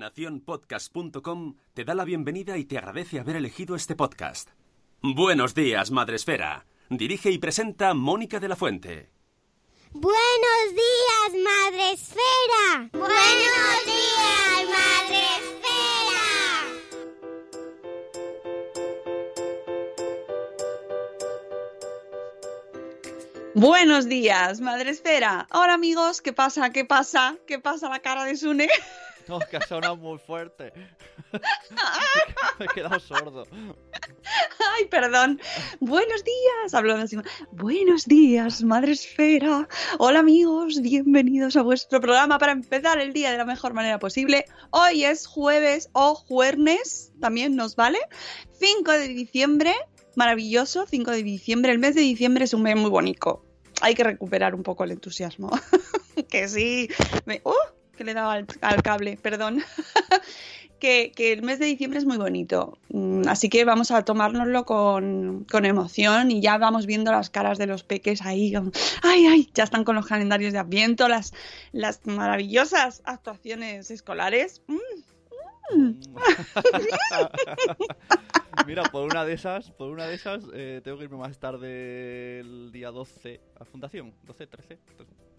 Naciónpodcast.com te da la bienvenida y te agradece haber elegido este podcast. Buenos días, Madresfera. Dirige y presenta Mónica de la Fuente. Buenos días, Madre Esfera. Buenos días, Madre Esfera. Buenos días, Madre Esfera. Hola amigos, ¿qué pasa? ¿Qué pasa? ¿Qué pasa la cara de Sune? No, que ha sonado muy fuerte. Me he quedado sordo. Ay, perdón. Buenos días. Hablo así. Buenos días, Madre Esfera. Hola amigos, bienvenidos a vuestro programa para empezar el día de la mejor manera posible. Hoy es jueves o jueves, también nos vale. 5 de diciembre, maravilloso, 5 de diciembre. El mes de diciembre es un mes muy bonito. Hay que recuperar un poco el entusiasmo. que sí. Me- ¡Uh! Que le he dado al, cable, perdón. que, que el mes de diciembre es muy bonito. Mm, Así que vamos a tomárnoslo con, con emoción y ya vamos viendo las caras de los peques ahí. Ay, ay, ya están con los calendarios de Adviento, las, las maravillosas actuaciones escolares. Mm, Mira, por una de esas, por una de esas, eh, tengo que irme más tarde el día 12 a Fundación, 12, 13. 13.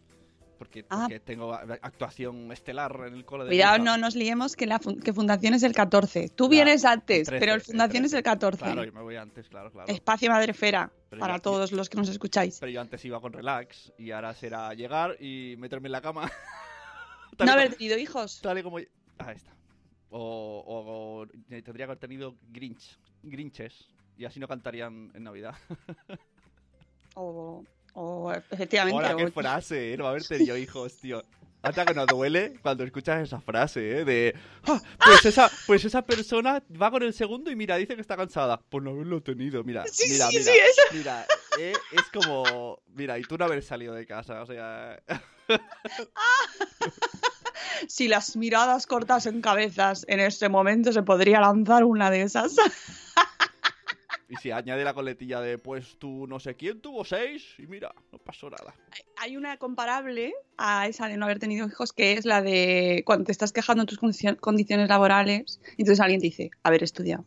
Porque, Ah. porque tengo actuación estelar en el cole de Cuidado, no nos liemos que, la fun- que Fundación es el 14. Tú Claro, vienes antes, 13, pero el Fundación es el 14. Claro, yo me voy antes, claro, claro. Espacio Madrefera, Pero para todos los que nos escucháis. Pero yo antes iba con relax y ahora será llegar y meterme en la cama. No haber tenido hijos. Tal y como... Ahí está. O, o- o tendría que haber tenido Grinch, Grinches y así no cantarían en Navidad. O, o efectivamente. Hola, qué frase, ¿eh? No haber tenido hijos, tío. Hasta que nos duele cuando escuchas esa frase, ¿eh? De, "Ah, pues, esa, pues esa persona va con el segundo y mira, dice que está cansada. Por no haberlo tenido, mira, Sí, mira, sí, mira, sí, eso. mira. eh, es como, mira, y tú no haber salido de casa, o sea... Si las miradas cortasen cabezas, en este momento se podría lanzar una de esas. Y si añade la coletilla de, pues tú no sé quién tuvo seis y mira, no pasó nada. Hay una comparable a esa de no haber tenido hijos, que es la de cuando te estás quejando de tus condicio- condiciones laborales, y entonces alguien te dice, haber estudiado.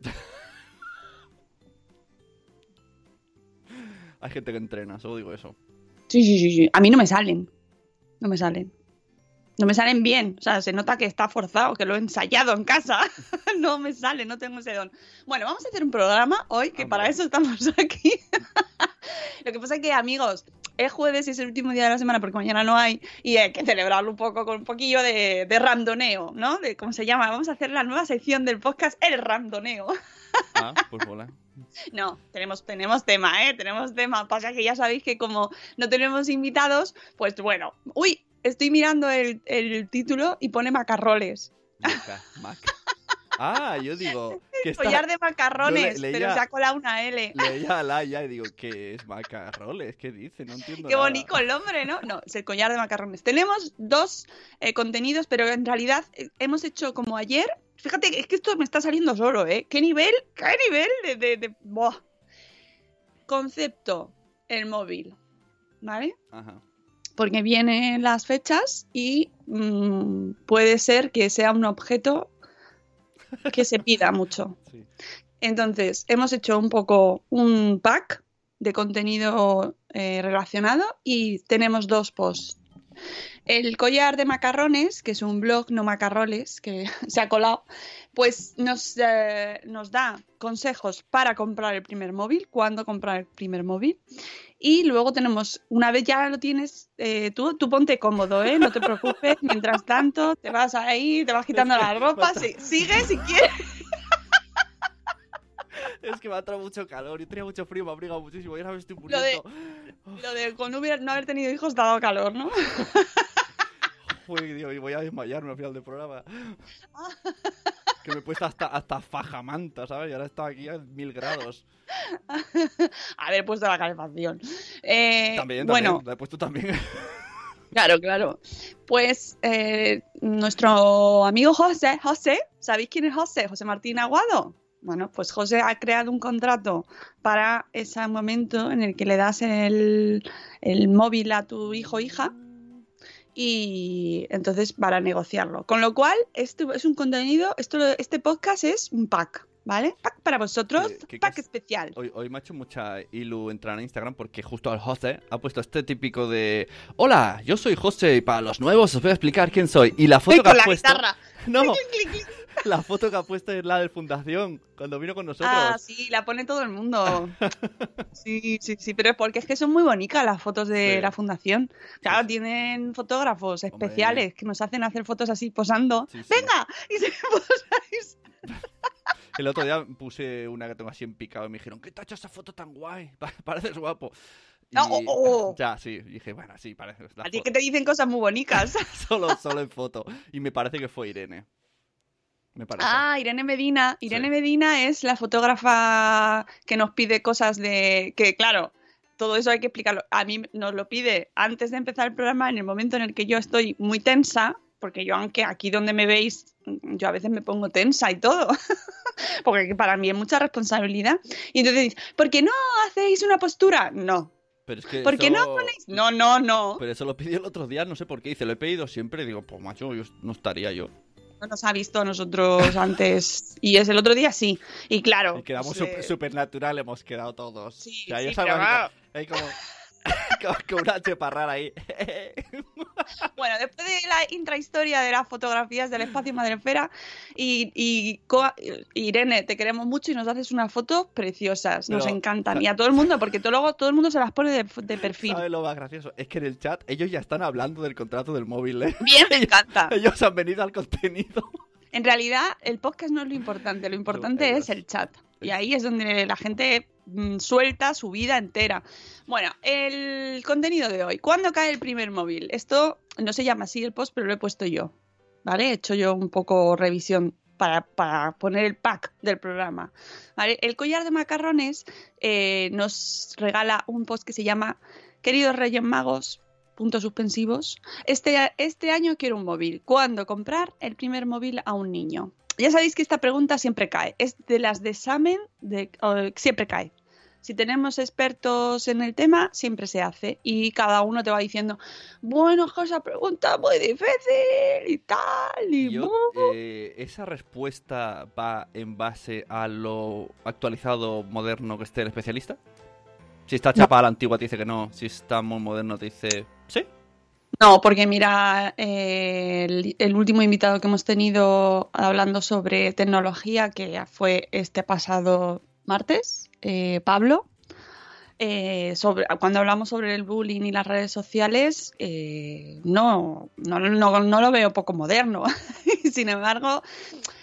Hay gente que entrena, solo digo eso. Sí, sí, sí, sí. A mí no me salen. No me salen. No me salen bien. O sea, se nota que está forzado, que lo he ensayado en casa. no me sale, no tengo ese don. Bueno, vamos a hacer un programa hoy, que para eso estamos aquí. Lo que pasa es que, amigos, es jueves y es el último día de la semana porque mañana no hay y hay que celebrarlo un poco con un poquillo de, de randoneo, ¿no? De cómo se llama. Vamos a hacer la nueva sección del podcast, el randoneo. Ah, pues mola. No, tenemos, tenemos tema, ¿eh? Tenemos tema. Pasa que ya sabéis que como no tenemos invitados, pues bueno. Uy, estoy mirando el, el título y pone macarroles. Maca, maca. Ah, yo digo. Que está... Collar de macarrones, pero se ha colado una L. Leía a Laia y digo, ¿qué es macarroles? ¿Qué dice? No entiendo Qué nada. bonito el hombre, ¿no? No, es el collar de macarrones. Tenemos dos eh, contenidos, pero en realidad eh, hemos hecho como ayer. Fíjate, es que esto me está saliendo solo, ¿eh? ¿Qué nivel? ¿Qué nivel de... de, de- buah. Concepto, el móvil, ¿vale? Ajá. Porque vienen las fechas y mm, puede ser que sea un objeto que se pida mucho. Sí. Entonces, hemos hecho un poco un pack de contenido eh, relacionado y tenemos dos posts. El collar de macarrones, que es un blog no macarroles, que se ha colado, pues nos, eh, nos da consejos para comprar el primer móvil, cuándo comprar el primer móvil. Y luego tenemos, una vez ya lo tienes, eh, tú, tú ponte cómodo, ¿eh? no te preocupes. Mientras tanto, te vas ahí, te vas quitando la ropa, si- sigue si quieres. Es que me ha traído mucho calor. Yo tenía mucho frío, me ha abrigado muchísimo. Y ahora me estoy Lo de- muriendo. Lo de con no, haber tenido hijos dado calor, ¿no? Y voy a desmayarme al final del programa. Que me he puesto hasta, hasta fajamanta, ¿sabes? Y ahora está aquí a mil grados. Haber puesto la calefacción. Eh, También, también. bueno, La he puesto también. claro, claro. Pues eh, nuestro amigo José, José, ¿sabéis quién es José? José Martín Aguado. Bueno, pues José ha creado un contrato para ese momento en el que le das el, el móvil a tu hijo o hija y entonces para negociarlo. Con lo cual, esto es un contenido, esto, este podcast es un pack, ¿vale? Pack para vosotros, ¿Qué- qué pack especial. Hoy, hoy me ha hecho mucha ilu entrar en Instagram porque justo al José ha puesto este típico de Hola, yo soy José y para los nuevos os voy a explicar quién soy. Y la foto que con ha la puesto... guitarra. No. la foto que ha puesto es la del Fundación, cuando vino con nosotros. Ah, sí, la pone todo el mundo. Sí, sí, sí, pero es porque es que son muy bonitas las fotos de Sí. la fundación. Claro, Sí. tienen fotógrafos Hombre. especiales que nos hacen hacer fotos así posando. Sí. ¡Venga! Y se posáis. El otro día puse una que tengo así en picado y me dijeron, ¿qué te ha hecho esa foto tan guay? Pa- Pareces guapo. Y- No, oh, oh. Ya, sí. Y dije, bueno, sí, parece. la A ti fo- que te dicen cosas muy bonitas. solo, solo en foto. Y me parece que fue Irene. Me parece. Ah, Irene Medina. Irene Sí. Medina es la fotógrafa que nos pide cosas de. que claro. Todo eso hay que explicarlo. A mí nos lo pide antes de empezar el programa, en el momento en el que yo estoy muy tensa, porque yo, aunque aquí donde me veis, yo a veces me pongo tensa y todo, porque para mí es mucha responsabilidad. Y entonces ¿por qué no hacéis una postura? No. Pero es que ¿Por qué eso- no ponéis? No, no, no. Pero eso lo pidió el otro día, no sé por qué. Dice, lo he pedido siempre. Digo, pues macho, yo no estaría yo. No nos ha visto a nosotros antes. Y es el otro día, sí. Y claro. Y quedamos pues, súper eh, supernatural, hemos quedado todos. Sí, O sea, sí, yo pero así claro. como- como una cheparrara ahí. Bueno, después de la intrahistoria de las fotografías del espacio Madrefera, y, y Irene, te queremos mucho y nos haces unas fotos preciosas, nos Pero- encantan. Y a todo el mundo, porque todo, luego todo el mundo se las pone de, de perfil. ¿Sabes lo más gracioso? Es que en el chat ellos ya están hablando del contrato del móvil, ¿eh? Bien, me encanta. Ellos han venido al contenido. En realidad, el podcast no es lo importante, lo importante es el chat. Y ahí es donde la gente suelta su vida entera. Bueno, el contenido de hoy. ¿Cuándo cae el primer móvil? Esto no se llama así el post, pero lo he puesto yo. ¿Vale? He hecho yo un poco revisión para, para poner el pack del programa. El collar de macarrones eh, nos regala un post que se llama Queridos Reyes Magos, puntos suspensivos. Este, este año quiero un móvil. ¿Cuándo comprar el primer móvil a un niño? Ya sabéis que esta pregunta siempre cae. Es de las de examen, de, o- siempre cae. Si tenemos expertos en el tema, siempre se hace. Y cada uno te va diciendo, bueno, esa pregunta muy difícil y tal. Y Yo, bu". eh, ¿Esa respuesta va en base a lo actualizado, moderno que esté el especialista? Si está chapa a la antigua te dice que no, si está muy moderno te dice sí. No, porque mira, eh, el, el último invitado que hemos tenido hablando sobre tecnología, que fue este pasado martes, eh, Pablo, eh, sobre, cuando hablamos sobre el bullying y las redes sociales, eh, no, no, no, no lo veo poco moderno. Sin embargo,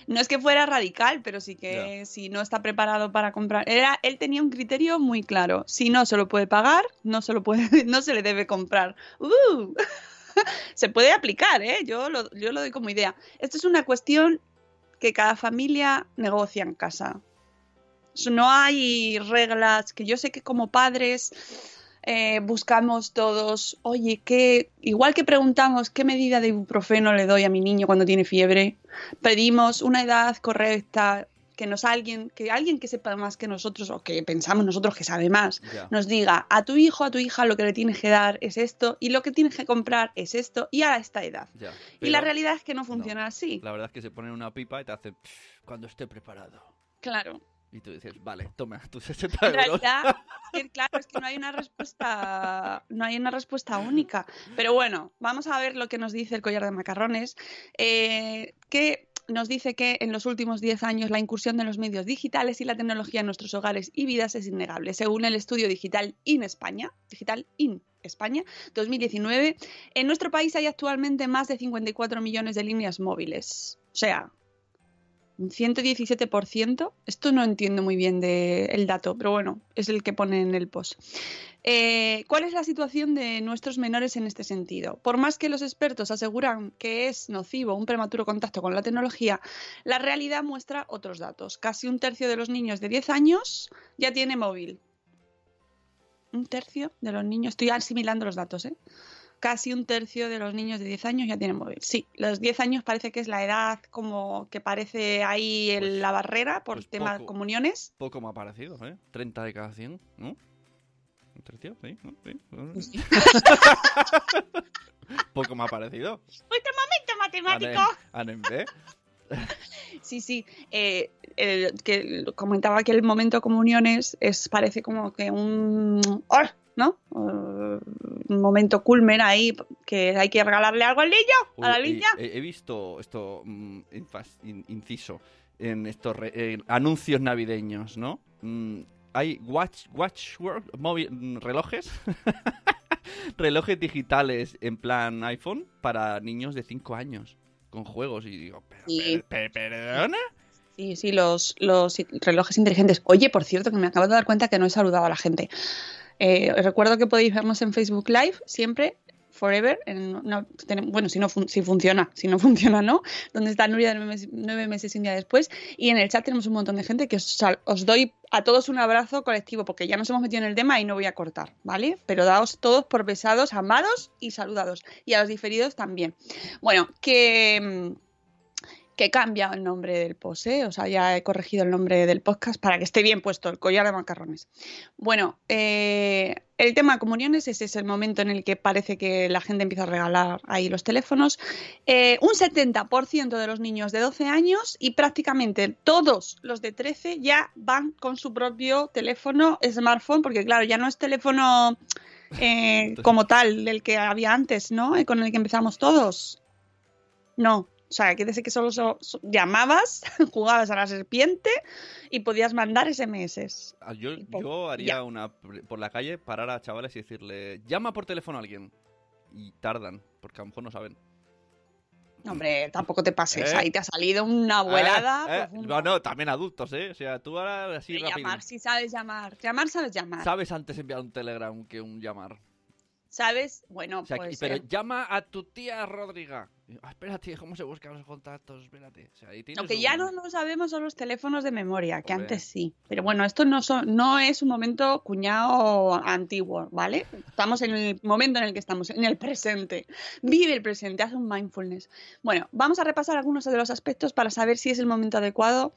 no es que fuera radical, pero sí que si no está preparado para comprar. Era, él tenía un criterio muy claro. Si no se lo puede pagar, no se, lo puede, no se le debe comprar. ¡Uh! se puede aplicar, ¿eh? Yo lo, yo lo doy como idea. Esto es una cuestión que cada familia negocia en casa. No hay reglas que yo sé que como padres eh, buscamos todos, oye, ¿qué? igual que preguntamos qué medida de ibuprofeno le doy a mi niño cuando tiene fiebre, pedimos una edad correcta, que nos alguien, que alguien que sepa más que nosotros o que pensamos nosotros que sabe más, nos diga a tu hijo, a tu hija lo que le tienes que dar es esto y lo que tienes que comprar es esto y a esta edad. Y la realidad es que no funciona así. La verdad es que se ponen una pipa y te hacen "Pff, cuando esté preparado. Claro. Y tú dices, vale, toma tus 60 En euros. realidad, es que, claro, es que no hay una respuesta, no hay una respuesta única. Pero bueno, vamos a ver lo que nos dice el collar de macarrones, eh, que nos dice que en los últimos 10 años la incursión de los medios digitales y la tecnología en nuestros hogares y vidas es innegable. Según el estudio Digital in España, Digital in España 2019, en nuestro país hay actualmente más de 54 millones de líneas móviles. O sea, un 117%. Esto no entiendo muy bien de el dato, pero bueno, es el que pone en el post. Eh, ¿Cuál es la situación de nuestros menores en este sentido? Por más que los expertos aseguran que es nocivo un prematuro contacto con la tecnología, la realidad muestra otros datos. Casi un tercio de los niños de 10 años ya tiene móvil. Un tercio de los niños, estoy asimilando los datos, ¿eh? Casi un tercio de los niños de 10 años ya tienen móvil. Sí, los 10 años parece que es la edad como que parece ahí en Pues- la barrera por pues tema de comuniones. Poco me ha parecido, ¿eh? 30 de cada 100, ¿no? ¿Un tercio? Sí, ¿no? Sí. Pues sí. Poco me ha parecido. ¡Momento matemático! Anem B. Sí, sí. eh, el- que comentaba que el momento comuniones es parece como que un ¡ah! ¿No? Un momento culmen ahí que hay que regalarle algo al niño, a la niña. He, he visto esto, mm, in- inciso, en estos re- anuncios navideños, ¿no? Mm, hay watch, watch móvil- mm, relojes, relojes digitales en plan iPhone para niños de 5 años, con juegos. Y digo, ¿pero, Sí. per- per- ¿perdona? Sí, sí, los, los relojes inteligentes. Oye, por cierto, que me acabo de dar cuenta que no he saludado a la gente. Eh, os recuerdo que podéis vernos en Facebook Live siempre, forever. bueno, si, no si funciona, si no funciona, ¿no? Donde está Nuria nueve meses, nueve meses y un día después. Y en el chat tenemos un montón de gente que os, os doy a todos un abrazo colectivo, porque ya nos hemos metido en el tema y no voy a cortar, ¿vale? Pero daos todos por besados, amados y saludados. Y a los diferidos también. Bueno, que. Que he cambiado el nombre del post, ¿eh? o sea, ya he corregido el nombre del podcast para que esté bien puesto, el collar de macarrones. Bueno, eh, el tema de comuniones, ese es el momento en el que parece que la gente empieza a regalar ahí los teléfonos. Eh, un 70% de los niños de 12 años y prácticamente todos los de 13 ya van con su propio teléfono, smartphone, porque claro, ya no es teléfono eh, como tal del que había antes, ¿no? Con el que empezamos todos. No, o sea, quiere decir que solo so- so- llamabas, jugabas a la serpiente y podías mandar SMS. Ah, Yo, yo ya. haría una por la calle, parar a chavales y decirle, llama por teléfono a alguien. Y tardan, porque a lo mejor no saben. Hombre, tampoco te pases, ¿Eh? ahí te ha salido una abuelada. Eh, eh, pues, No, no, también adultos, ¿eh? O sea, tú ahora así rápido. llamar, si sabes llamar. Llamar sabes llamar. Sabes antes enviar un telegram que un llamar. ¿Sabes? Bueno, O sea, pues. pero eh, llama a tu tía Rodriga. Ah, espérate, ¿cómo se buscan los contactos? Espérate. O sea, ahí tienes Lo que un- ya no lo sabemos son los teléfonos de memoria, que Hombre. antes sí. Pero bueno, esto no, son, no es un momento cuñado antiguo, ¿vale? Estamos en el momento en el que estamos, en el presente. Vive el presente, haz un mindfulness. Bueno, vamos a repasar algunos de los aspectos para saber si es el momento adecuado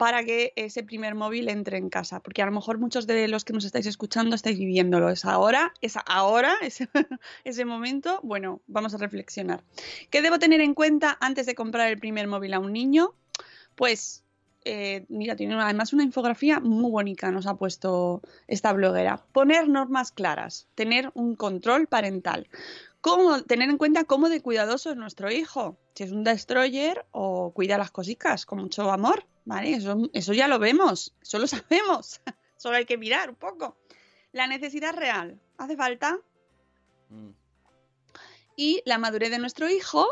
para que ese primer móvil entre en casa, porque a lo mejor muchos de los que nos estáis escuchando estáis viviéndolo. Es ahora, es ahora, ese, momento. Bueno, vamos a reflexionar. ¿Qué debo tener en cuenta antes de comprar el primer móvil a un niño? Pues, eh, mira, tiene además una infografía muy bonita, nos ha puesto esta bloguera. Poner normas claras, tener un control parental. Cómo, tener en cuenta cómo de cuidadoso es nuestro hijo. Si es un destroyer o cuida las cositas con mucho amor, ¿vale? Eso, eso ya lo vemos, eso lo sabemos. Solo hay que mirar un poco. La necesidad real. ¿Hace falta? Mm. y la madurez de nuestro hijo,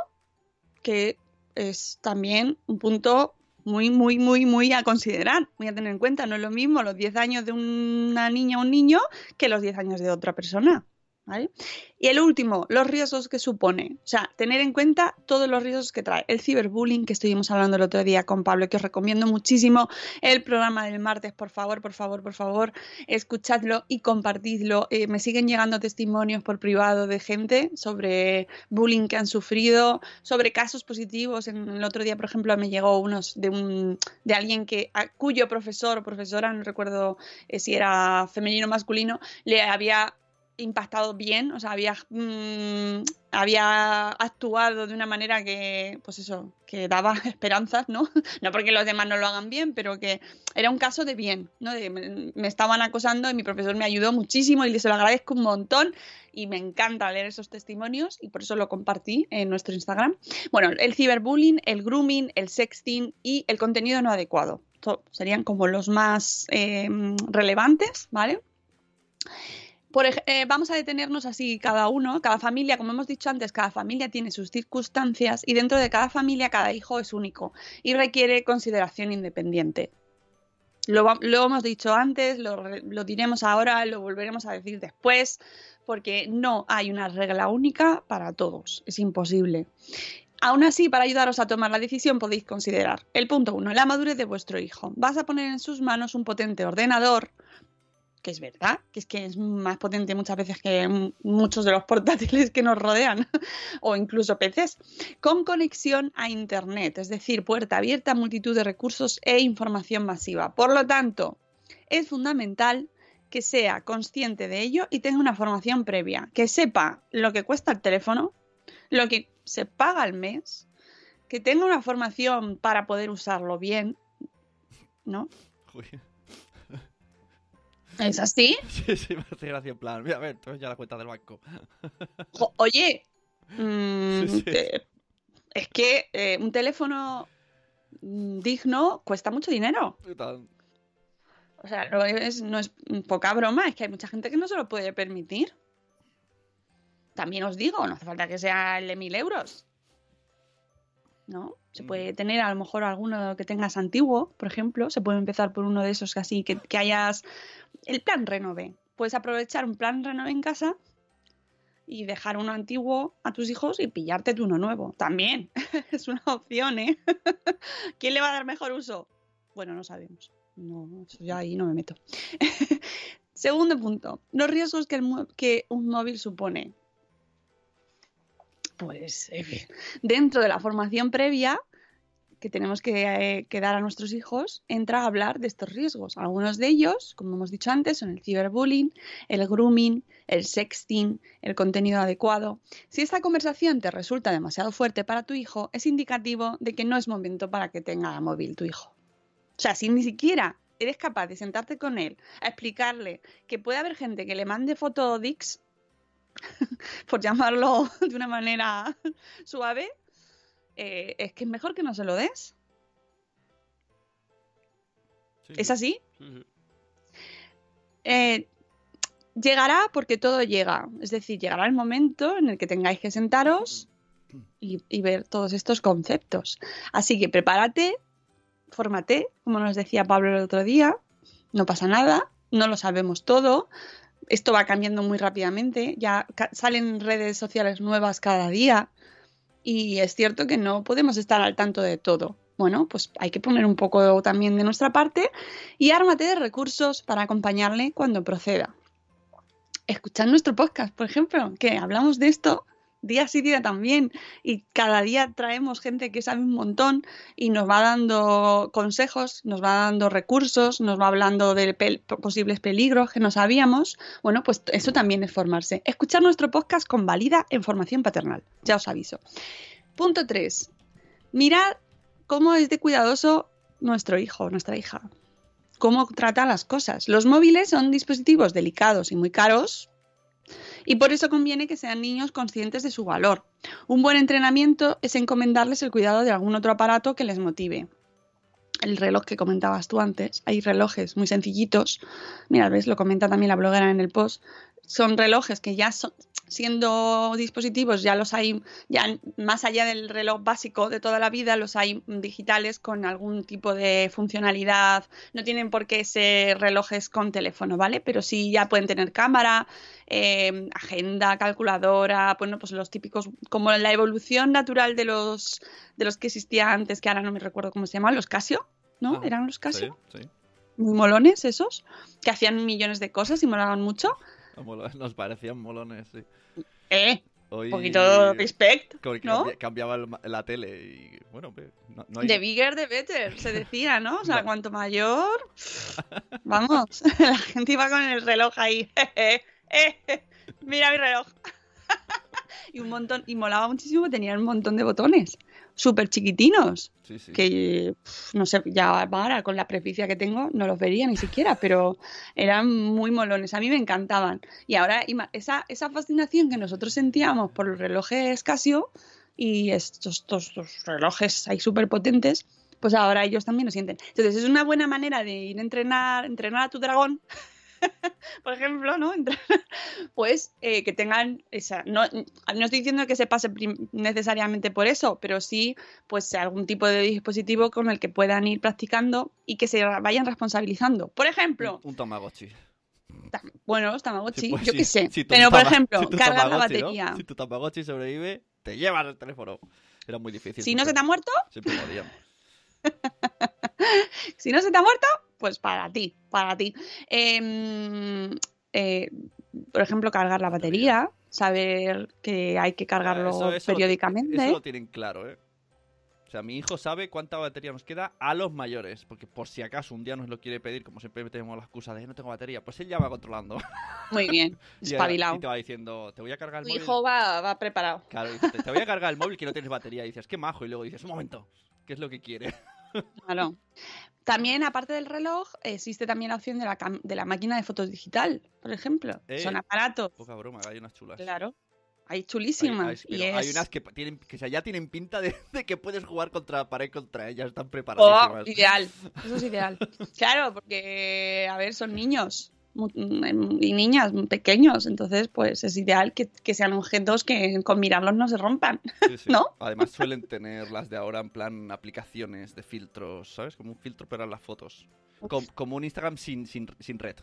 que es también un punto muy, muy, muy, muy a considerar, muy a tener en cuenta. No es lo mismo los 10 años de una niña o un niño que los 10 años de otra persona. ¿Vale? Y el último, los riesgos que supone. O sea, tener en cuenta todos los riesgos que trae. El ciberbullying, que estuvimos hablando el otro día con Pablo, que os recomiendo muchísimo. El programa del martes, por favor, por favor, por favor, escuchadlo y compartidlo. Eh, me siguen llegando testimonios por privado de gente sobre bullying que han sufrido, sobre casos positivos. En el otro día, por ejemplo, me llegó unos de un de alguien que cuyo profesor o profesora, no recuerdo eh, si era femenino o masculino, le había impactado bien, o sea, había, mm, había actuado de una manera que, pues eso, que daba esperanzas, ¿no? No porque los demás no lo hagan bien, pero que era un caso de bien, ¿no? me, estaban acosando y mi profesor me ayudó muchísimo y se lo agradezco un montón y me encanta leer esos testimonios y por eso lo compartí en nuestro Instagram. Bueno, el ciberbullying, el grooming, el sexting y el contenido no adecuado. serían como los más eh, relevantes, ¿vale? Eh, vamos a detenernos así cada uno, cada familia, como hemos dicho antes, cada familia tiene sus circunstancias y dentro de cada familia cada hijo es único y requiere consideración independiente. Lo, hemos dicho antes, lo, lo diremos ahora, lo volveremos a decir después, porque no hay una regla única para todos, es imposible. Aún así, para ayudaros a tomar la decisión podéis considerar el punto 1, la madurez de vuestro hijo. Vas a poner en sus manos un potente ordenador que es verdad, que es que es más potente muchas veces que muchos de los portátiles que nos rodean, o incluso PCs, con conexión a Internet, es decir, puerta abierta multitud de recursos e información masiva. Por lo tanto, es fundamental que sea consciente de ello y tenga una formación previa, que sepa lo que cuesta el teléfono, lo que se paga al mes, que tenga una formación para poder usarlo bien, ¿no? ¿Es así? Sí, sí, me hace gracia en plan. Mira, a ver, entonces ya la cuenta del banco. oye, mm, es que eh, un teléfono digno cuesta mucho dinero. O sea, no es, no es poca broma, es que hay mucha gente que no se lo puede permitir. También os digo, no hace falta que sea el de mil euros. ¿no? Se puede tener a lo mejor alguno que tengas antiguo, por ejemplo, se puede empezar por uno de esos que así, que, hayas el plan renove. Puedes aprovechar un plan renove en casa y dejar uno antiguo a tus hijos y pillarte tú uno nuevo. También es una opción, ¿eh? ¿Quién le va a dar mejor uso? Bueno, no sabemos. No, eso ya ahí no me meto. Segundo punto, los riesgos que, que un móvil supone pues dentro de la formación previa que tenemos eh, que, dar a nuestros hijos, entra a hablar de estos riesgos. Algunos de ellos, como hemos dicho antes, son el ciberbullying, el grooming, el sexting, el contenido adecuado. Si esta conversación te resulta demasiado fuerte para tu hijo, es indicativo de que no es momento para que tenga móvil tu hijo. O sea, si ni siquiera eres capaz de sentarte con él a explicarle que puede haber gente que le mande fotodics por llamarlo de una manera suave, eh, es que es mejor que no se lo des. ¿Es así? Eh, llegará porque todo llega. Es decir, llegará el momento en el que tengáis que sentaros y, y ver todos estos conceptos. Así que prepárate, fórmate, como nos decía Pablo el otro día. No pasa nada, no lo sabemos todo, esto va cambiando muy rápidamente, ya salen redes sociales nuevas cada día y es cierto que no podemos estar al tanto de todo. Bueno, pues hay que poner un poco también de nuestra parte y ármate de recursos para acompañarle cuando proceda. Escuchad nuestro podcast, por ejemplo, que hablamos de esto día sí día también y cada día traemos gente que sabe un montón y nos va dando consejos, nos va dando recursos, nos va hablando de posibles peligros que no sabíamos. Bueno, pues eso también es formarse. Escuchar nuestro podcast convalida en formación paternal, ya os aviso. Punto 3. Mirad cómo es de cuidadoso nuestro hijo, nuestra hija. Cómo trata las cosas. Los móviles son dispositivos delicados y muy caros, y por eso conviene que sean niños conscientes de su valor. Un buen entrenamiento es encomendarles el cuidado de algún otro aparato que les motive. El reloj que comentabas tú antes, hay relojes muy sencillitos. Mira, ves, lo comenta también la bloguera en el post. Son relojes que ya son, siendo dispositivos, ya los hay, ya más allá del reloj básico de toda la vida, los hay digitales con algún tipo de funcionalidad. No tienen por qué ser relojes con teléfono, ¿vale? Pero sí ya pueden tener cámara, eh, agenda, calculadora, bueno, pues los típicos, como la evolución natural de los, de los que existía antes, que ahora no me recuerdo cómo se llamaban, los Casio, ¿no? Ah, ¿Eran los Casio? Sí, sí. Muy molones esos, que hacían millones de cosas y molaban mucho. Nos parecían molones, sí. Eh, Hoy, un poquito respect, ¿no? cambi- cambiaba la tele y bueno, no, no hay... The bigger, the better, se decía, ¿no? O sea, cuanto mayor, vamos, la gente iba con el reloj ahí, eh, eh, mira mi reloj. y un montón, y molaba muchísimo, tenían un montón de botones, súper chiquitinos, Sí, sí. que no sé, ya ahora con la presbicia que tengo no los vería ni siquiera, pero eran muy molones, a mí me encantaban. Y ahora esa, esa fascinación que nosotros sentíamos por los relojes Casio y estos, estos, estos relojes ahí súper potentes, pues ahora ellos también lo sienten. Entonces es una buena manera de ir a entrenar, entrenar a tu dragón. Por ejemplo, ¿no? Pues eh, que tengan esa. No, no estoy diciendo que se pase necesariamente por eso, pero sí pues algún tipo de dispositivo con el que puedan ir practicando y que se vayan responsabilizando. Por ejemplo, Un, un Tamagotchi. tam- bueno, los Tamagotchi, Sí, pues yo sí, qué sé. si pero por ejemplo, si cargar la batería. Si tu Tamagotchi sobrevive, te llevas el teléfono. Era muy difícil. Si no se te ha muerto, Siempre si no se te ha muerto, pues para ti, para ti. Em, eh, por ejemplo, cargar la batería, saber que hay que cargarlo Eso- eso lo- periódicamente. Eso lo tienen claro, ¿eh? O sea, mi hijo sabe cuánta batería nos queda a los mayores. Porque por si acaso un día nos lo quiere pedir, como siempre tenemos la excusa de no tengo batería, pues él ya va controlando. Muy bien, espabilado. y te va diciendo, te voy a cargar el Tu móvil. hijo va, va preparado. Claro, dice, te, te voy a cargar el móvil que no tienes batería. Y dices, qué majo. Y luego dices, un momento, ¿qué es lo que quiere? Claro. También, aparte del reloj, existe también la opción de la, cam- de la máquina de fotos digital, por ejemplo. Eh, Son aparatos. Poca broma, hay unas chulas. Claro. Hay chulísimas. hay- y unas que, tienen, que ya tienen pinta de, de que puedes jugar contra la pared contra ellas, están Oh, preparadas. ideal. Eso es ideal. Claro, porque, a ver, son niños y niñas pequeños. Entonces, pues es ideal que, que sean objetos que con mirarlos no se rompan. ¿No? Además suelen tener las de ahora en plan aplicaciones de filtros, ¿sabes? Como un filtro para las fotos. Com- como un Instagram sin, sin, sin red.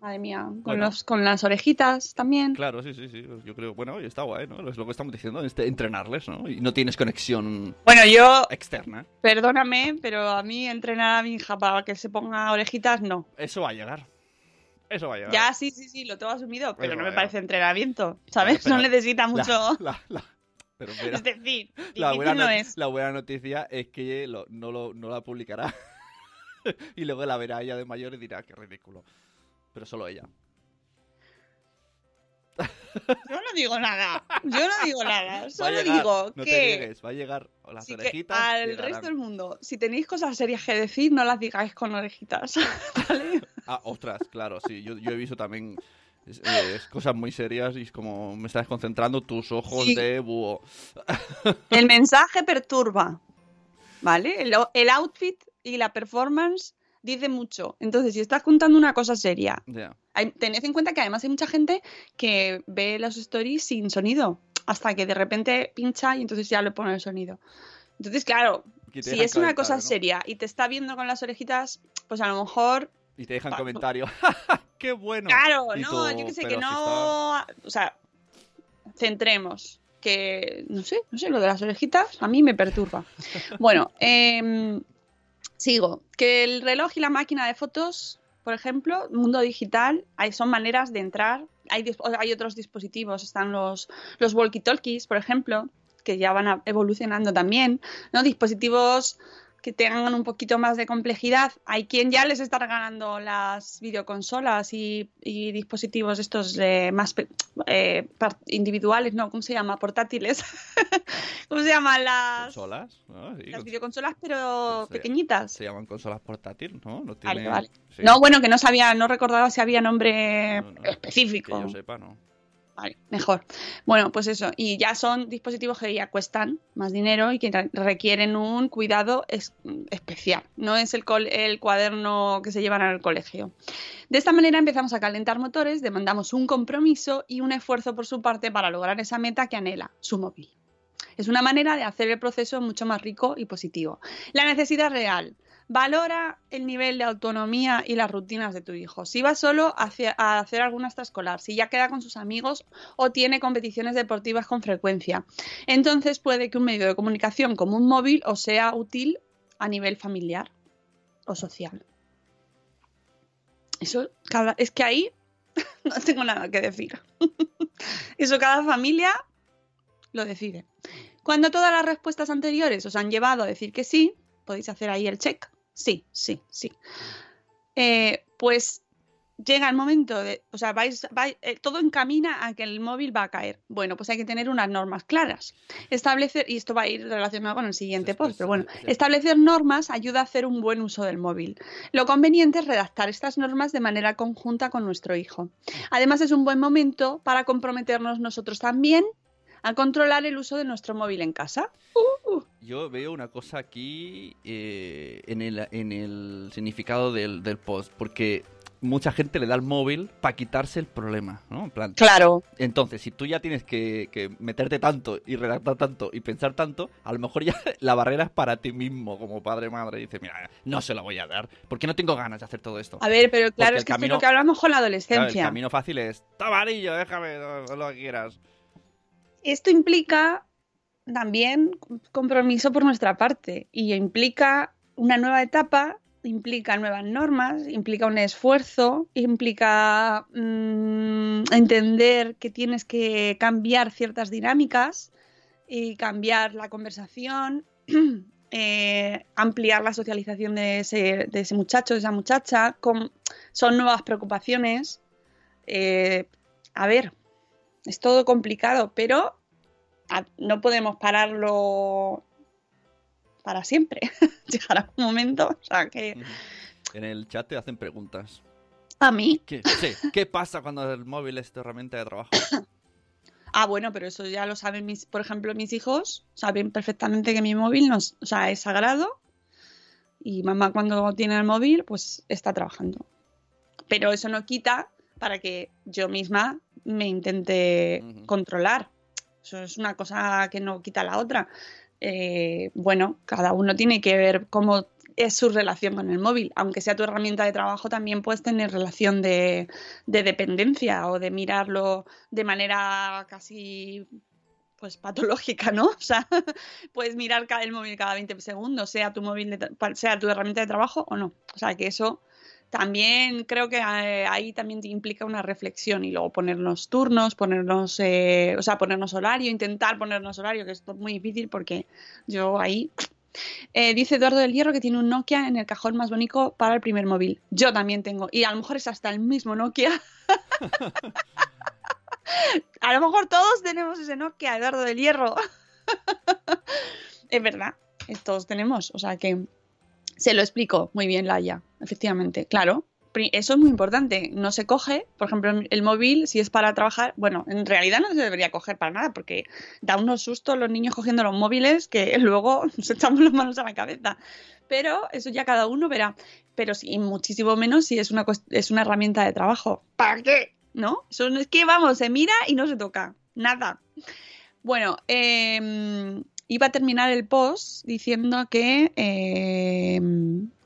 Madre mía. Con, Bueno. los, con las orejitas también. Claro, sí, sí, sí. Yo creo, bueno, y está guay, ¿no? Es lo que estamos diciendo, este, entrenarles, ¿no? Y no tienes conexión Bueno, yo, externa. perdóname, pero a mí entrenar a mi hija para que se ponga orejitas, no. Eso va a llegar. Eso va a llegar. Ya, sí, sí, sí, lo tengo asumido, pero no me parece entrenamiento, ¿sabes? No necesita mucho. La, la- la- pero mira, Es decir, la, difícil buena no no- es. la buena noticia es que lo- no, lo, no la publicará. y luego la verá ella de mayor y dirá, qué ridículo. Pero solo ella. Yo no digo nada. Yo no digo nada. Solo llegar, digo no te que, niegues, va a llegar las sí orejitas. al llegarán. resto del mundo, si tenéis cosas serias que decir, no las digáis con orejitas. ¿Vale? Ah, ostras, claro, sí. Yo, yo he visto también es- eh, es cosas muy serias y es como me estás concentrando tus ojos Sí. de búho. El mensaje perturba. ¿Vale? El, el outfit y la performance dice mucho. Entonces, si estás contando una cosa seria, hay- tened en cuenta que además hay mucha gente que ve los stories sin sonido. Hasta que de repente pincha y entonces ya le pone el sonido. Entonces, claro, si es una cosa seria y te está viendo con las orejitas, pues a lo mejor. Y te dejan Pa- comentario. ¡Qué bueno! claro, Y no, yo que sé, que no. O sea, centremos. Que no sé, no sé, lo de las orejitas a mí me perturba. bueno, em, sigo. Que el reloj y la máquina de fotos, por ejemplo, mundo digital, hay, son maneras de entrar. Hay, hay otros dispositivos, están los, los walkie-talkies, por ejemplo, que ya van evolucionando también, ¿no? Dispositivos que tengan un poquito más de complejidad. Hay quien ya les está regalando las videoconsolas y, y dispositivos estos de más eh, individuales, ¿no? ¿Cómo se llama? Portátiles. ¿Cómo se llaman las, ¿Consolas? ¿no? Sí, las cons- videoconsolas, pero Sí. pequeñitas? Se llaman consolas portátiles, ¿no? No tiene... vale. sí, No, bueno, que no sabía, no recordaba si había nombre No, no, Que específico. yo sepa, ¿no? Vale, mejor. Bueno, pues eso. Y ya son dispositivos que ya cuestan más dinero y que re- requieren un cuidado es- especial. No es el, el cuaderno que se llevan al colegio. De esta manera empezamos a calentar motores, demandamos un compromiso y un esfuerzo por su parte para lograr esa meta que anhela, su móvil. Es una manera de hacer el proceso mucho más rico y positivo. La necesidad real. Valora el nivel de autonomía y las rutinas de tu hijo. Si va solo a hacer alguna extraescolar, si ya queda con sus amigos o tiene competiciones deportivas con frecuencia. Entonces puede que un medio de comunicación como un móvil os sea útil a nivel familiar o social. Eso cada, es que ahí no tengo nada que decir. Eso cada familia lo decide. Cuando todas las respuestas anteriores os han llevado a decir que sí, podéis hacer ahí el check. Sí, sí, sí. Eh, pues llega el momento de, o sea, vais, vais- eh, todo encamina a que el móvil va a caer. Bueno, pues hay que tener unas normas claras. Establecer, y esto va a ir relacionado con el siguiente Después, post, pero bueno, sí. establecer normas ayuda a hacer un buen uso del móvil. Lo conveniente es redactar estas normas de manera conjunta con nuestro hijo. Además, es un buen momento para comprometernos nosotros también a controlar el uso de nuestro móvil en casa. Yo veo una cosa aquí eh, en, el, en el significado del, del post, porque mucha gente le da el móvil para quitarse el problema, ¿no? En plan, Claro, entonces, si tú ya tienes que, que meterte tanto y redactar tanto y pensar tanto, a lo mejor ya la barrera es para ti mismo como padre madre. Y dices, mira, no se lo voy a dar, porque no tengo ganas de hacer todo esto. a ver, pero claro, es que esto es lo que hablamos con la Claro, el adolescencia. camino fácil es, tamarillo, déjame, lo que quieras. Esto implica también compromiso por nuestra parte y implica una nueva etapa, implica nuevas normas, implica un esfuerzo, implica mm, entender que tienes que cambiar ciertas dinámicas y cambiar la conversación, eh, ampliar la socialización de ese, de ese muchacho, de esa muchacha, son nuevas preocupaciones. Eh, a ver, es todo complicado, pero a- no podemos pararlo para siempre. Llegará un momento, o sea, que En el chat te hacen preguntas. a mí, ¿Qué, sí, ¿qué pasa cuando el móvil es tu herramienta de trabajo? ah, bueno, pero eso ya lo saben mis, por ejemplo, mis hijos, saben perfectamente que mi móvil no es, o sea, es sagrado y mamá cuando tiene el móvil, pues está trabajando. Pero eso no quita para que yo misma me intente controlar. Eso es una cosa que no quita la otra. Eh, bueno, cada uno tiene que ver cómo es su relación con el móvil. Aunque sea tu herramienta de trabajo, también puedes tener relación de, de dependencia o de mirarlo de manera casi pues patológica, ¿no? O sea, puedes mirar el móvil cada 20 segundos, sea tu móvil, de sea tu herramienta de trabajo o no. O sea, que eso también creo que eh, ahí también te implica una reflexión y luego ponernos turnos, ponernos, eh, o sea, ponernos horario, intentar ponernos horario, que es muy difícil porque yo ahí... Eh, dice Eduardo del Hierro que tiene un Nokia en el cajón más bonito para el primer móvil. Yo también tengo. Y a lo mejor es hasta el mismo Nokia. a lo mejor todos tenemos ese Nokia, Eduardo del Hierro. es verdad, todos tenemos. O sea que se lo explico muy bien, Laia. Efectivamente, claro. Eso es muy importante. No se coge, por ejemplo, el móvil, si es para trabajar. Bueno, en realidad no se debería coger para nada, porque da unos sustos los niños cogiendo los móviles que luego nos echamos las manos a la cabeza. Pero eso ya cada uno verá. Pero sí, muchísimo menos si es una, es una herramienta de trabajo. ¿Para qué? ¿No? Eso es que, vamos, se mira y no se toca. Nada. Bueno, eh, iba a terminar el post diciendo que, eh,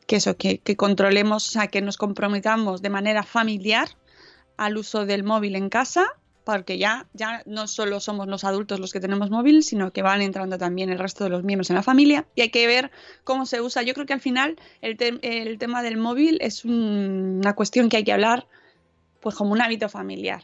que eso, que, que controlemos, o sea, que nos comprometamos de manera familiar al uso del móvil en casa, porque ya, ya no solo somos los adultos los que tenemos móvil, sino que van entrando también el resto de los miembros en la familia y hay que ver cómo se usa. Yo creo que al final el, te- el tema del móvil es un- una cuestión que hay que hablar pues como un hábito familiar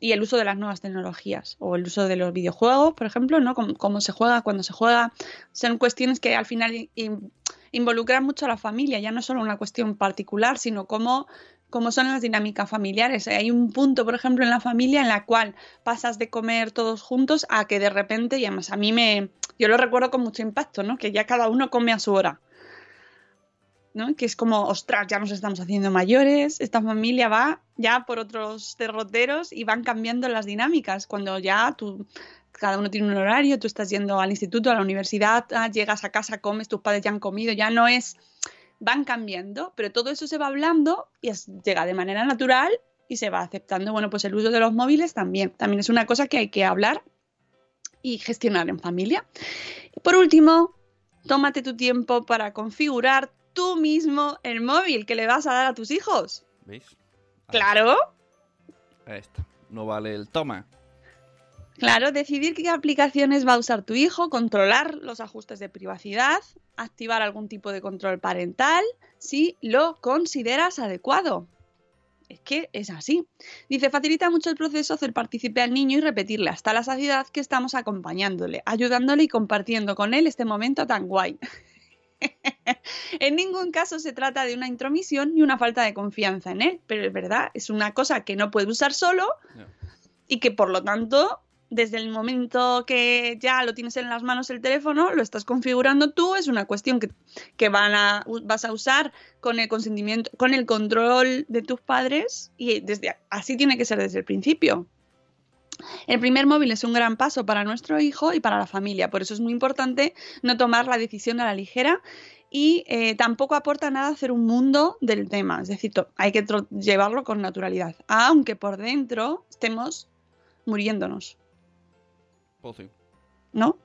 y el uso de las nuevas tecnologías o el uso de los videojuegos, por ejemplo, ¿no? Cómo, se juega, cuándo se juega, son cuestiones que al final in- involucran mucho a la familia, ya no solo una cuestión particular, sino cómo, cómo son las dinámicas familiares. Hay un punto, por ejemplo, en la familia en la cual pasas de comer todos juntos a que de repente, y además a mí me, yo lo recuerdo con mucho impacto, ¿no? Que ya cada uno come a su hora. Que es como, ostras, ya nos estamos haciendo mayores, esta familia va ya por otros derroteros y van cambiando las dinámicas. Cuando ya tú, cada uno tiene un horario, tú estás yendo al instituto, a la universidad, ah, llegas a casa, comes, tus padres ya han comido, ya no es, van cambiando, pero todo eso se va hablando y llega de manera natural y se va aceptando. Bueno, pues el uso de los móviles también, también es una cosa que hay que hablar y gestionar en familia. Por último, tómate tu tiempo para configurar tú mismo el móvil que le vas a dar a tus hijos. ¿Veis? Claro, Ahí está. No vale el toma. claro, decidir qué aplicaciones va a usar tu hijo, controlar los ajustes de privacidad, activar algún tipo de control parental si lo consideras adecuado. Es que es así. Dice, facilita mucho el proceso hacer partícipe al niño y repetirle hasta la saciedad que estamos acompañándole, ayudándole y compartiendo con él este momento tan guay. en ningún caso se trata de una intromisión ni una falta de confianza en él, pero es verdad, es una cosa que no puede usar solo y que por lo tanto, desde el momento que ya lo tienes en las manos el teléfono, lo estás configurando tú, es una cuestión que, que van a, vas a usar con el consentimiento, con el control de tus padres y desde así tiene que ser desde el principio. El primer móvil es un gran paso para nuestro hijo y para la familia, por eso es muy importante no tomar la decisión a la ligera y eh, tampoco aporta nada hacer un mundo del tema, es decir, hay que llevarlo con naturalidad, aunque por dentro estemos muriéndonos, Pues sí. ¿no?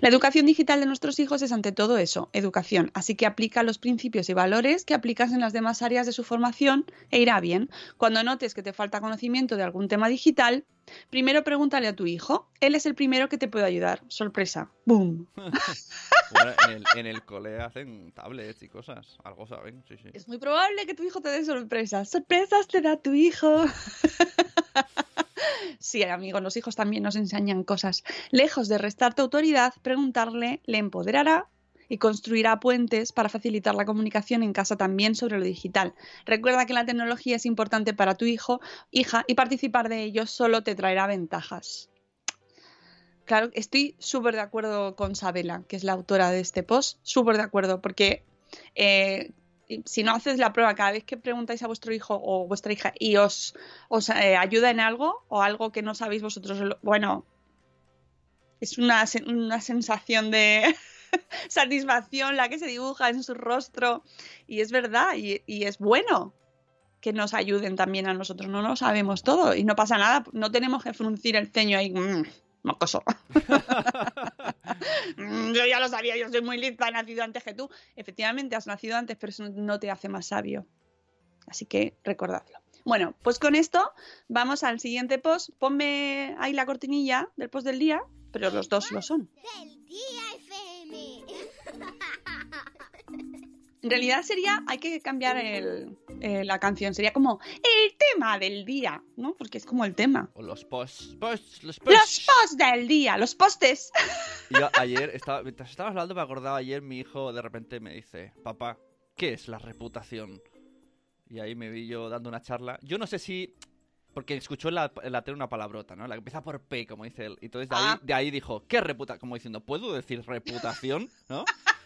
La educación digital de nuestros hijos es ante todo eso, educación, así que aplica los principios y valores que aplicas en las demás áreas de su formación e irá bien. Cuando notes que te falta conocimiento de algún tema digital, primero pregúntale a tu hijo, él es el primero que te puede ayudar. Sorpresa. ¡Boom! Bueno, en, el, en el cole hacen tablets y cosas. Algo saben, sí, sí. Es muy probable que tu hijo te dé sorpresas. Sorpresas te da tu hijo. Sí, amigos, los hijos también nos enseñan cosas. Lejos de restarte autoridad, preguntarle le empoderará y construirá puentes para facilitar la comunicación en casa también sobre lo digital. Recuerda que la tecnología es importante para tu hijo, hija, y participar de ello solo te traerá ventajas. Claro, estoy súper de acuerdo con Sabela, que es la autora de este post, súper de acuerdo, porque eh, si no haces la prueba cada vez que preguntáis a vuestro hijo o vuestra hija y os, os eh, ayuda en algo o algo que no sabéis vosotros, bueno, es una, una sensación de satisfacción la que se dibuja en su rostro y es verdad y, y es bueno que nos ayuden también a nosotros, no lo sabemos todo y no pasa nada, no tenemos que fruncir el ceño ahí, mmm, mocoso. Mm, yo ya lo sabía, yo soy muy lista, he nacido antes que tú. Efectivamente, has nacido antes, pero eso no te hace más sabio. Así que recordadlo. Bueno, pues con esto vamos al siguiente post. Ponme ahí la cortinilla del post del día, pero los dos lo son. Del día FM. En realidad sería, hay que cambiar el, eh, la canción, sería como el tema del día, ¿no? Porque es como el tema. O los posts, posts, los Los posts. posts del día, los postes. Yo ayer, estaba, mientras estabas hablando, me acordaba ayer, mi hijo de repente me dice, papá, ¿qué es la reputación? Y ahí me vi yo dando una charla. Yo no sé si... Porque escuchó en la, en la tele una palabrota, ¿no? La que empieza por P, como dice él. Y entonces de ahí, Ah. de ahí dijo, ¿qué reputación? Como diciendo, ¿puedo decir reputación? ¿No?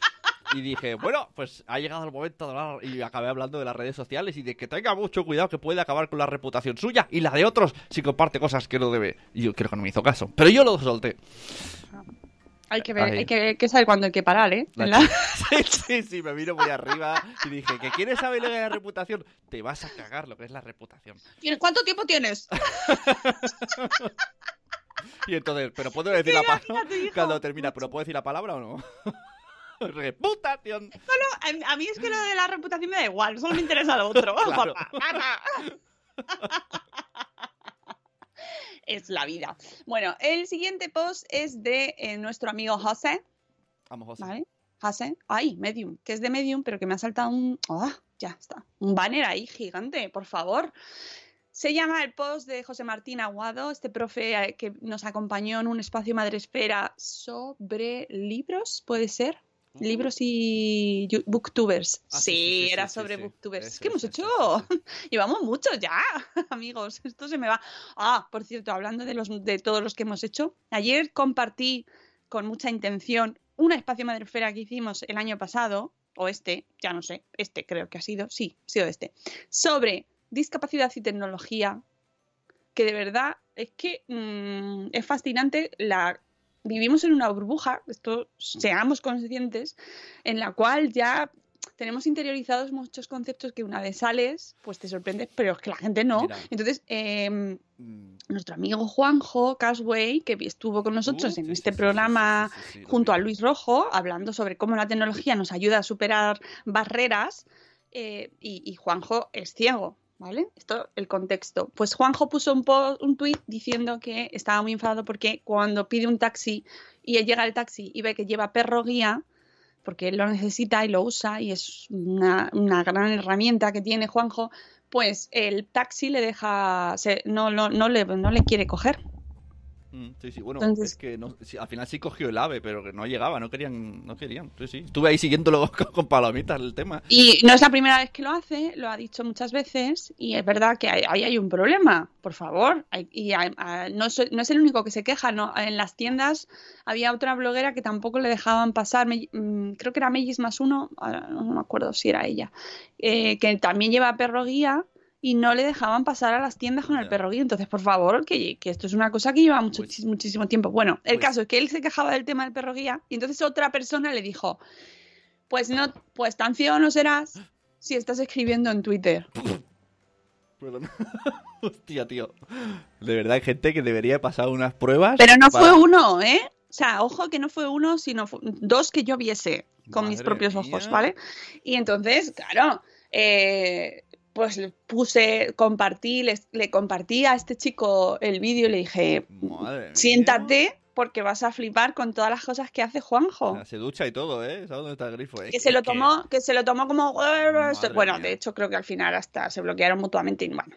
Y dije, bueno, pues ha llegado el momento de hablar. Y acabé hablando de las redes sociales y de que tenga mucho cuidado que puede acabar con la reputación suya y la de otros si comparte cosas que no debe. Y yo creo que no me hizo caso. Pero yo lo solté. Hay que ver, Ahí. hay que, saber cuándo hay que parar, ¿eh? La En la- Sí, sí, sí, me vino muy arriba y dije, ¿que quieres saber lo que es la reputación? Te vas a cagar lo que es la reputación. ¿Tienes- ¿Cuánto tiempo tienes? Y entonces, ¿pero puedo decir la palabra? Cuando termina, ¿pero puedo decir la palabra o no? reputación. A, a mí es que lo de la reputación me da igual, solo me interesa lo otro. Claro. es la vida. Bueno, el siguiente post es de eh, nuestro amigo José, Vamos, José. ¿vale? José, ay, Medium, que es de Medium, pero que me ha saltado un... Ah, ya está. Un banner ahí gigante, por favor. Se llama el post de José Martín Aguado, este profe eh, que nos acompañó en un espacio Madresfera sobre libros, ¿puede ser? Libros y booktubers. Ah, sí, sí, sí, sí, era sí, sobre sí. booktubers. Eso, ¿Qué hemos eso, hecho? Llevamos mucho ya, amigos. Esto se me va. Ah, por cierto, hablando de, los, de todos los que hemos hecho, ayer compartí con mucha intención un espacio madrefera que hicimos el año pasado, o este, ya no sé, este creo que ha sido, sí, ha sido este, sobre discapacidad y tecnología, que de verdad es que mm, es fascinante la vivimos en una burbuja, esto seamos conscientes, en la cual ya tenemos interiorizados muchos conceptos que una vez sales, pues te sorprendes, pero es que la gente no. Mira. Entonces, em, Mm, nuestro amigo Juanjo Casway, que estuvo con nosotros Uh, en sí, este sí, programa sí, junto a Luis Rojo, hablando sobre cómo la tecnología nos ayuda a superar barreras, eh, y, y Juanjo es ciego, ¿vale? Esto, el contexto. Pues Juanjo puso un, po- un tuit diciendo que estaba muy enfadado porque cuando pide un taxi y llega al taxi y ve que lleva perro guía, porque él lo necesita y lo usa y es una, una gran herramienta que tiene Juanjo, pues el taxi le deja, se- no, no, no, le, no le quiere coger. Mm, sí, sí, bueno, Entonces- es que no- al final sí cogió el ave, pero que no llegaba, no querían, no querían. Sí, sí. Estuve ahí siguiéndolo con, con palomitas el tema. Y no es la primera vez que lo hace, lo ha dicho muchas veces y es verdad que ahí hay, hay un problema, por favor. Hay- y hay- no, soy- no es el único que se queja, ¿no? En las tiendas había otra bloguera que tampoco le dejaban pasar, me- mm, creo que era Mellis más uno, ahora no me acuerdo si era ella, eh, que también lleva perro guía y no le dejaban pasar a las tiendas con el perro guía. Entonces, por favor, que, que esto es una cosa que lleva mucho, Pues- muchísimo tiempo. Bueno, el pues- caso es que él se quejaba del tema del perro guía y entonces otra persona le dijo, pues no, pues tan ciego no serás si estás escribiendo en Twitter. Perdón. Hostia, tío. De verdad hay gente que debería pasar unas pruebas. Pero no para- fue uno, ¿eh? O sea, ojo que no fue uno, sino dos que yo viese con mis propios ojos. ¿vale? Y entonces, claro, eh, pues le puse, compartí, les- le compartí a este chico el vídeo y le dije, Madre mía. siéntate porque vas a flipar con todas las cosas que hace O Juanjo. sea, se ducha y todo, ¿eh? ¿Sabes dónde está el grifo? Es que se lo tomó, que se lo tomó como Madre bueno, mía. de hecho creo que al final hasta se bloquearon mutuamente y bueno.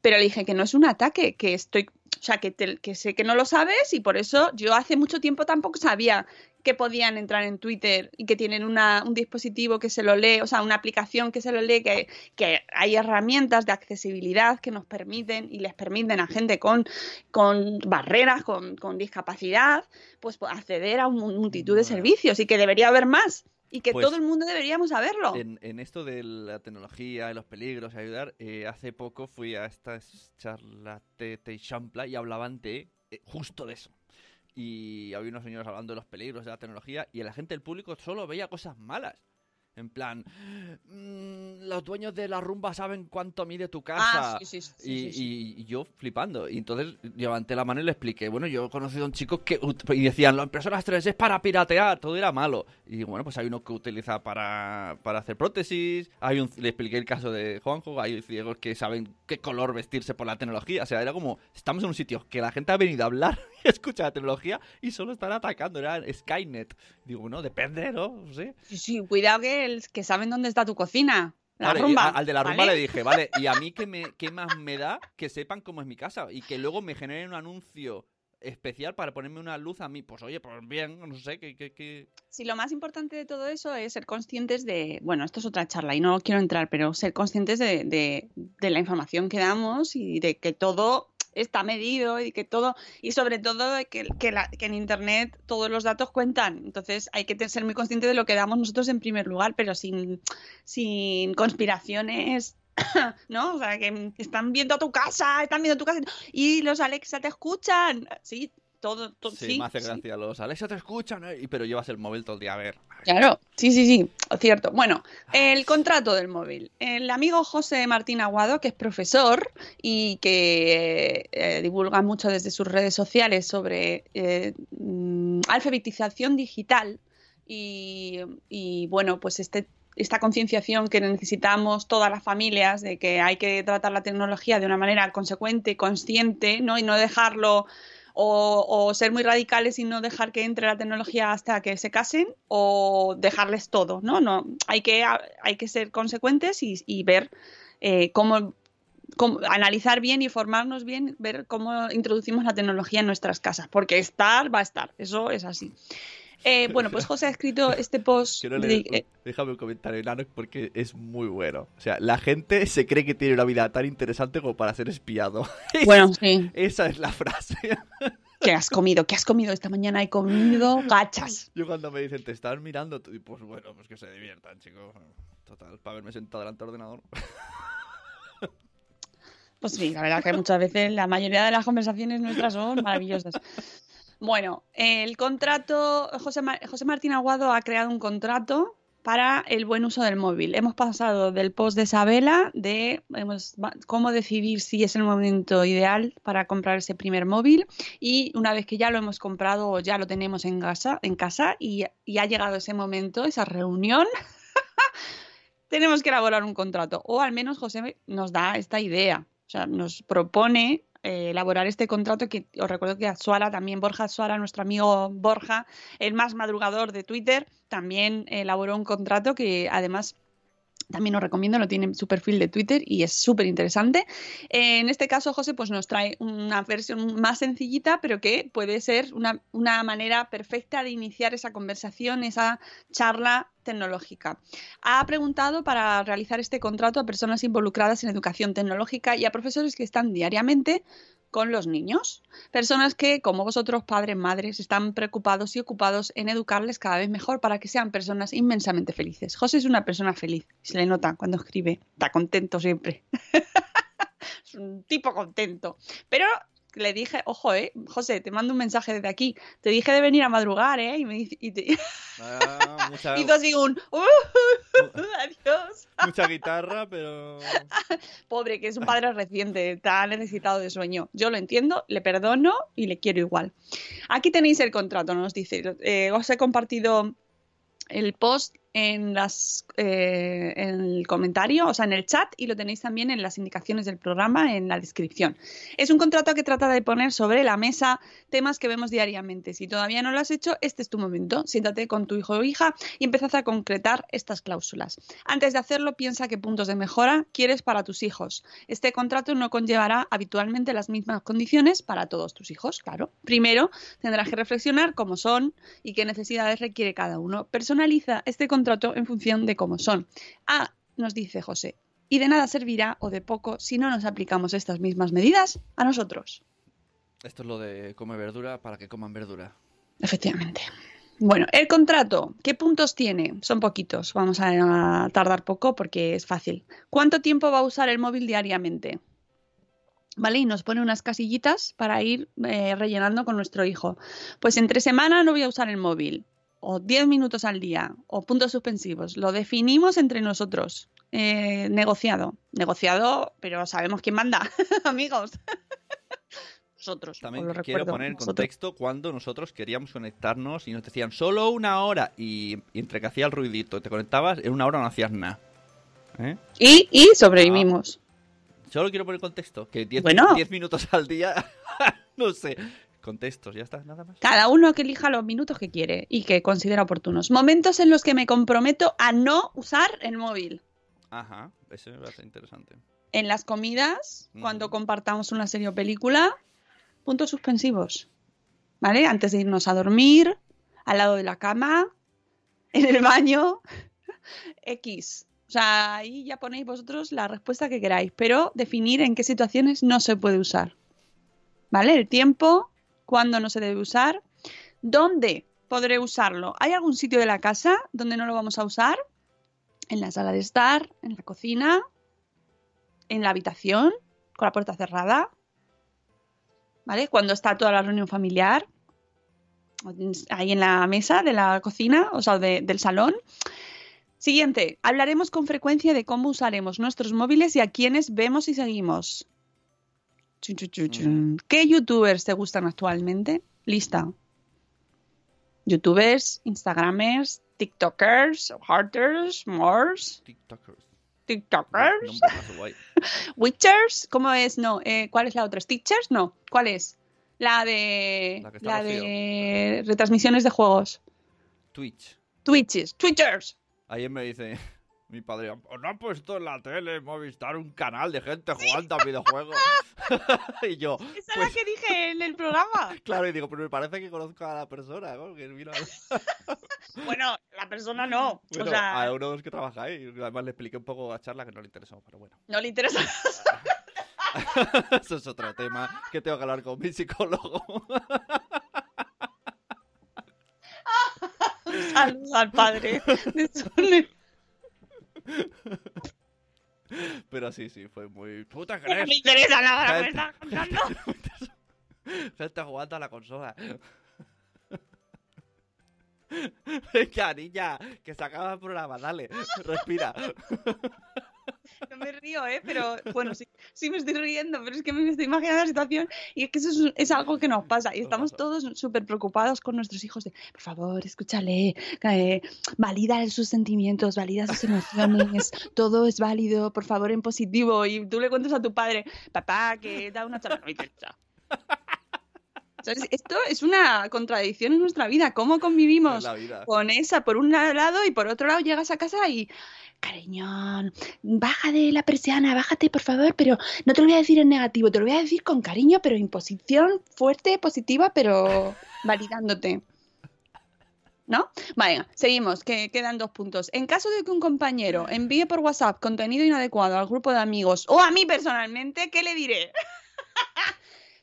Pero le dije que no es un ataque, que estoy, o sea, que, te- que sé que no lo sabes y por eso yo hace mucho tiempo tampoco sabía que podían entrar en Twitter y que tienen una, un dispositivo que se lo lee, o sea, una aplicación que se lo lee, que, que hay herramientas de accesibilidad que nos permiten y les permiten a gente con, con barreras, con, con discapacidad, pues acceder a un- multitud de servicios y que debería haber más y que Pues, todo el mundo deberíamos saberlo. En, en esto de la tecnología y los peligros y ayudar, eh, hace poco fui a estas charlas de, de Champla y hablaban de eh, justo de eso. Y había unos señores hablando de los peligros de la tecnología y la gente del público solo veía cosas malas. En plan, "Mm, los dueños de la rumba saben cuánto mide tu casa. Ah, sí, sí, sí, y, yo flipando. Y entonces levanté la mano y le expliqué, bueno, yo he conocido a un chico que... Y decían, las impresoras 3 es para piratear, todo era malo. Y bueno, pues hay uno que utiliza para, para hacer prótesis. Hay un, le expliqué el caso de Juanjo, hay ciegos que saben qué color vestirse por la tecnología. O sea, era como, estamos en un sitio que la gente ha venido a hablar escucha la tecnología y solo están atacando. Era Skynet. Digo, bueno, depende, ¿no? No. Sí, sí, cuidado que, el- que saben dónde está tu cocina. La Vale, rumba. a- al de la rumba ¿vale? le dije, vale, y a mí qué, me, qué más me da que sepan cómo es mi casa y que luego me generen un anuncio especial para ponerme una luz a mí. Pues oye, pues bien, no sé, que... que, que... Sí, lo más importante de todo eso es ser conscientes de, bueno, esto es otra charla y no quiero entrar, pero ser conscientes de, de- de la información que damos y de que todo está medido y que todo, y sobre todo que, que, la- que en Internet todos los datos cuentan. Entonces hay que ser muy consciente de lo que damos nosotros en primer lugar, pero sin, sin conspiraciones. ¿No? O sea, que están viendo tu casa, están viendo tu casa y los Alexa te escuchan. Sí, todo, todo Sí, sí, me hace sí. gracia los Alexa te escuchan, ¿eh? Y- pero llevas el móvil todo el día a ver. Claro, sí, sí, sí, cierto. Bueno, el contrato del móvil. El amigo José Martín Aguado, que es profesor y que eh, divulga mucho desde sus redes sociales sobre eh, mm, alfabetización digital y, y, bueno, pues este esta concienciación que necesitamos todas las familias de que hay que tratar la tecnología de una manera consecuente, consciente, ¿no? Y no dejarlo o, o ser muy radicales y no dejar que entre la tecnología hasta que se casen o dejarles todo, ¿no? no hay, que, hay que ser consecuentes y, y ver eh, cómo, cómo, analizar bien y formarnos bien, ver cómo introducimos la tecnología en nuestras casas, porque estar va a estar, eso es así. Eh, bueno, pues José ha escrito este post. Quiero leer, de- déjame un comentario enano porque es muy bueno. O sea, la gente se cree que tiene una vida tan interesante como para ser espiado. bueno, sí. Esa es la frase. ¿Qué has comido? ¿Qué has comido? Esta mañana he comido gachas. Yo cuando me dicen, te estás mirando, tú- pues bueno, pues que se diviertan, chicos. Total, para haberme sentado delante del ordenador. Pues sí, la verdad que muchas veces la mayoría de las conversaciones nuestras son maravillosas. Bueno, el contrato, José, Ma- José Martín Aguado ha creado un contrato para el buen uso del móvil. Hemos pasado del post de Isabela de cómo decidir si es el momento ideal para comprar ese primer móvil y una vez que ya lo hemos comprado o ya lo tenemos en casa, en casa y, y ha llegado ese momento, esa reunión, tenemos que elaborar un contrato. O al menos José nos da esta idea. O sea, nos propone eh, elaborar este contrato que os recuerdo que Azuara, también Borja Azuara, nuestro amigo Borja, el más madrugador de Twitter, también elaboró un contrato que además también os recomiendo, lo tiene en su perfil de Twitter y es súper interesante. Eh, en este caso, José, pues nos trae una versión más sencillita, pero que puede ser una, una manera perfecta de iniciar esa conversación, esa charla tecnológica. Ha preguntado para realizar este contrato a personas involucradas en educación tecnológica y a profesores que están diariamente con los niños. Personas que, como vosotros, padres, madres, están preocupados y ocupados en educarles cada vez mejor para que sean personas inmensamente felices. José es una persona feliz, se le nota cuando escribe, está contento siempre. es un tipo contento. Pero le dije, ojo, eh, José, te mando un mensaje desde aquí. Te dije de venir a madrugar, eh, y me dice, y te- Ah, mucha, así un, "Uh, adiós. mucha guitarra, pero. Pobre, que es un padre reciente, está necesitado de sueño. Yo lo entiendo, le perdono y le quiero igual. Aquí tenéis el contrato, nos dice. Eh, os he compartido el post eh, en el comentario, o sea, en el chat, y lo tenéis también en las indicaciones del programa, en la descripción. Es un contrato que trata de poner sobre la mesa temas que vemos diariamente. Si todavía no lo has hecho, este es tu momento. Siéntate con tu hijo o hija y empezad a concretar estas cláusulas. Antes de hacerlo, piensa qué puntos de mejora quieres para tus hijos. Este contrato no conllevará habitualmente las mismas condiciones para todos tus hijos, claro. Primero, tendrás que reflexionar cómo son y qué necesidades requiere cada uno. Personaliza este contrato en función de cómo son. Ah, nos dice José, y de nada servirá o de poco si no nos aplicamos estas mismas medidas a nosotros. Esto es lo de come verdura para que coman verdura. Efectivamente. Bueno, el contrato, ¿qué puntos tiene? Son poquitos, vamos a tardar poco porque es fácil. ¿Cuánto tiempo va a usar el móvil diariamente? ¿Vale? Y nos pone unas casillitas para ir eh, rellenando con nuestro hijo. Pues entre semana no voy a usar el móvil, o 10 minutos al día, o puntos suspensivos. Lo definimos entre nosotros. Eh, negociado. Negociado, pero sabemos quién manda, amigos. nosotros. También lo quiero recuerdo, poner en nosotros. contexto cuando nosotros queríamos conectarnos y nos decían solo una hora y, y entre que hacía el ruidito te conectabas, en una hora no hacías nada. ¿Eh? Y, y sobrevivimos. Solo quiero poner contexto, que 10 Bueno. 10 minutos al día, no sé. Contextos, ya está, nada más. Cada uno que elija los minutos que quiere y que considera oportunos. Momentos en los que me comprometo a no usar el móvil. Ajá, eso me parece interesante. En las comidas, cuando compartamos una serie o película, puntos suspensivos. ¿Vale? Antes de irnos a dormir, al lado de la cama, en el baño, X. O sea, ahí ya ponéis vosotros la respuesta que queráis, pero definir en qué situaciones no se puede usar. ¿Vale? El tiempo, cuándo no se debe usar, dónde podré usarlo. ¿Hay algún sitio de la casa donde no lo vamos a usar? En la sala de estar, en la cocina, en la habitación, con la puerta cerrada. ¿Vale? Cuando está toda la reunión familiar, ahí en la mesa de la cocina, o sea, de- del salón. Siguiente, hablaremos con frecuencia de cómo usaremos nuestros móviles y a quiénes vemos y seguimos. Chun, chun, chun, chun. ¿Qué youtubers te gustan actualmente? Lista. Youtubers, Instagramers, TikTokers, Hearters, Mores, TikTokers. TikTokers. Witchers, ¿cómo es? No, eh, ¿cuál es la otra? ¿Stitchers? No, ¿cuál es? La de La que está la de retransmisiones de juegos. Twitch. Twitches, Twitchers. Ayer me dice mi padre, "¿Os ¿no han puesto en la tele Movistar un canal de gente jugando a videojuegos? y yo, Esa es Pues- la que dije en el programa. claro, y digo, pero me parece que conozco a la persona, ¿no? Que mira, Bueno, la persona no. bueno, o sea, a uno de los que trabaja ahí. Además le expliqué un poco a charla que no le interesó, pero bueno. no le interesa. Eso es otro tema que tengo que hablar con mi psicólogo. Saludos al padre de. Pero sí, sí, fue muy... ¿Puta No me interesa nada lo que estás contando. Está jugando a la consola. Venga, niña, que se acaba el programa, dale, respira. No me río, ¿eh? Pero bueno, sí, sí me estoy riendo, pero es que me estoy imaginando la situación y es que eso es, es algo que nos pasa y estamos todos súper preocupados con nuestros hijos de, por favor, escúchale, eh, valida sus sentimientos, valida sus emociones, todo es válido, por favor, en positivo. Y tú le cuentas a tu padre, papá, que da una charla. Esto es una contradicción en nuestra vida. ¿Cómo convivimos vida. con esa por un lado y por otro lado llegas a casa y cariñón, baja de la persiana, bájate por favor, pero no te lo voy a decir en negativo, te lo voy a decir con cariño, pero en posición fuerte, positiva, pero validándote. ¿No? Venga, seguimos, que quedan dos puntos. En caso de que un compañero envíe por WhatsApp contenido inadecuado al grupo de amigos o a mí personalmente, ¿qué le diré?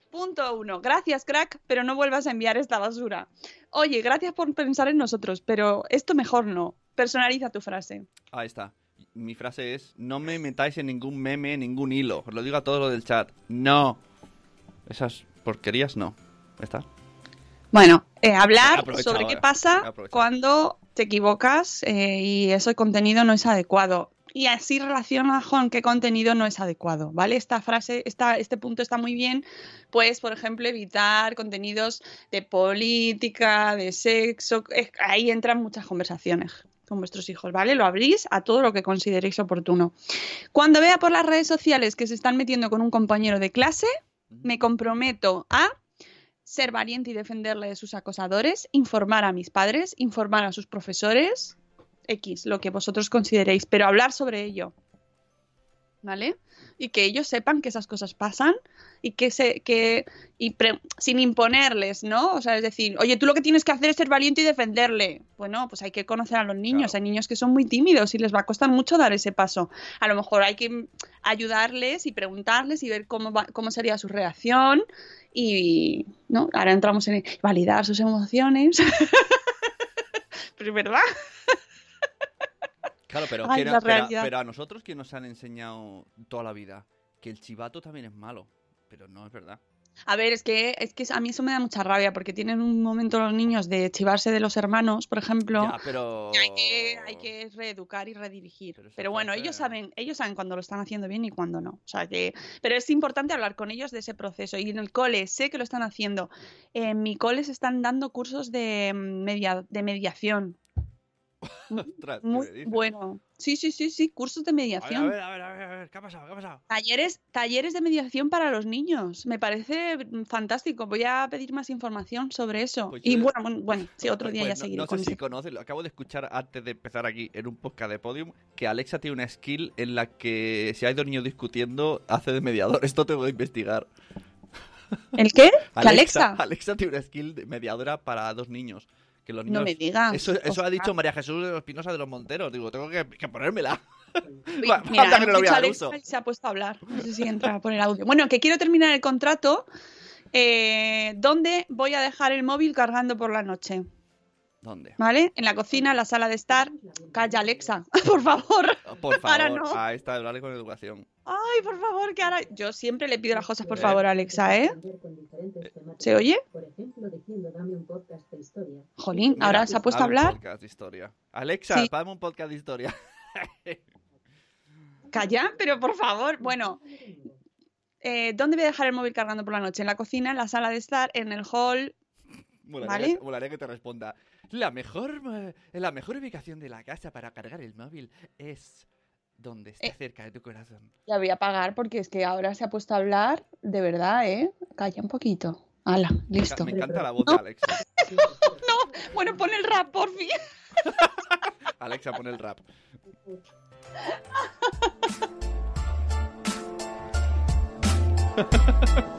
Punto uno. Gracias, crack, pero no vuelvas a enviar esta basura. Oye, gracias por pensar en nosotros, pero esto mejor no. Personaliza tu frase. Ahí está. Mi frase es, no me metáis en ningún meme, ningún hilo. Os lo digo a todos los del chat. No. Esas porquerías no. Ya está. Bueno, eh, hablar sobre qué eh. pasa cuando te equivocas eh, y ese contenido no es adecuado. Y así relaciona con qué contenido no es adecuado, ¿vale? Esta frase, esta, este punto está muy bien, pues, por ejemplo, evitar contenidos de política, de sexo, es- ahí entran muchas conversaciones con vuestros hijos, ¿vale? Lo abrís a todo lo que consideréis oportuno. Cuando vea por las redes sociales que se están metiendo con un compañero de clase, me comprometo a ser valiente y defenderle de sus acosadores, informar a mis padres, informar a sus profesores, X, lo que vosotros consideréis, pero hablar sobre ello. ¿Vale? Y que ellos sepan que esas cosas pasan y que se que y pre- sin imponerles, ¿no? O sea, es decir, oye, tú lo que tienes que hacer es ser valiente y defenderle. Bueno, pues hay que conocer a los niños. Claro. Hay niños que son muy tímidos y les va a costar mucho dar ese paso. A lo mejor hay que ayudarles y preguntarles y ver cómo va- cómo sería su reacción y no, ahora entramos en validar sus emociones. Pero es verdad. Claro, pero, Ay, que pero- a nosotros que nos han enseñado toda la vida que el chivato también es malo. Pero no es verdad. A ver, es que, es que a mí eso me da mucha rabia porque tienen un momento los niños de chivarse de los hermanos, por ejemplo. Ya, pero... y Hay que, hay que reeducar y redirigir. Pero bueno, ellos saben, ellos saben cuando lo están haciendo bien y cuando no. O sea que, pero es importante hablar con ellos de ese proceso. Y en el cole sé que lo están haciendo. En mi cole se están dando cursos de, mm, media, de mediación. Ostras, ¿qué Muy bueno. Sí, sí, sí, sí, cursos de mediación. a ver, a ver, a ver, a ver, ¿qué ha pasado? ¿Qué ha pasado? Talleres, talleres de mediación para los niños. Me parece mm, fantástico. Voy a pedir más información sobre eso. Pues y yo- bueno, bueno, bueno, sí, otro Pues- día pues ya no- seguiré No, con sé si conoces, lo acabo de escuchar antes de empezar aquí en un podcast de Podium, que Alexa tiene una skill en la que si hay dos niños discutiendo, hace de mediador. Esto tengo que investigar. ¿El qué? ¿Que Alexa? Alexa tiene una skill de mediadora para dos niños. Que los niños No me digas. Eso, eso ha dicho María Jesús de Espinosa de los Monteros. Digo, tengo que, que ponérmela. Mira, falta que no lo uso. se ha puesto a hablar. No sé si entra por el audio. Bueno, que quiero terminar el contrato. Eh, ¿Dónde voy a dejar el móvil cargando por la noche? ¿Dónde? ¿Vale? En la cocina, en la sala de estar. Calla, Alexa, por favor. Por favor, no. a esta hablarle con educación. Ay, por favor, que ahora. Yo siempre le pido las cosas, por favor, Alexa, ¿eh? ¿Se oye? Por ejemplo, diciendo dame un podcast de historia. Jolín, ahora se ha puesto a hablar. podcast de historia. Alexa, Sí. dame un podcast de historia. Calla, pero por favor. Bueno, eh, ¿dónde voy a dejar el móvil cargando por la noche? En la cocina, en la sala de estar, en el hall. Molaría, ¿Vale? que, molaría que te responda. La mejor, eh, la mejor ubicación de la casa para cargar el móvil es donde esté Eh. cerca de tu corazón. La voy a apagar porque es que ahora se ha puesto a hablar de verdad, ¿eh? Calla un poquito. Hala, listo. Me encanta la voz de Alexa. Bueno, pon el rap, por fin. Alexa, pon el rap.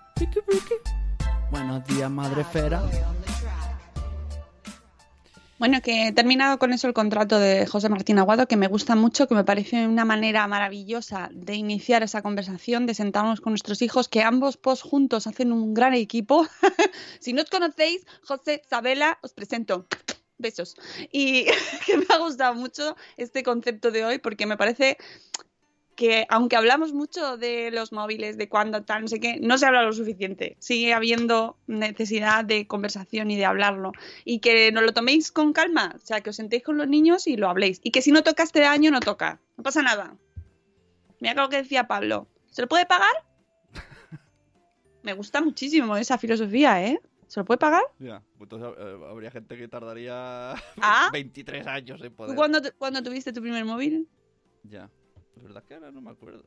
Buenos días, madre fera. Bueno, que he terminado con eso el contrato de José Martín Aguado, que me gusta mucho, que me parece una manera maravillosa de iniciar esa conversación, de sentarnos con nuestros hijos, que ambos post juntos hacen un gran equipo. si no os conocéis, José, Sabela, os presento. Besos. Y que me ha gustado mucho este concepto de hoy porque me parece que aunque hablamos mucho de los móviles, de cuándo tal, no sé qué, no se habla lo suficiente. Sigue habiendo necesidad de conversación y de hablarlo. Y que no lo toméis con calma, o sea, que os sentéis con los niños y lo habléis. Y que si no toca este año, no toca. No pasa nada. Mira lo que decía Pablo. ¿Se lo puede pagar? Me gusta muchísimo esa filosofía, ¿eh? ¿Se lo puede pagar? Ya, entonces eh, habría gente que tardaría Ah. 23 años en poder. ¿Tú cuándo, te- cuándo tuviste tu primer móvil? Ya. Es verdad que ahora no me acuerdo.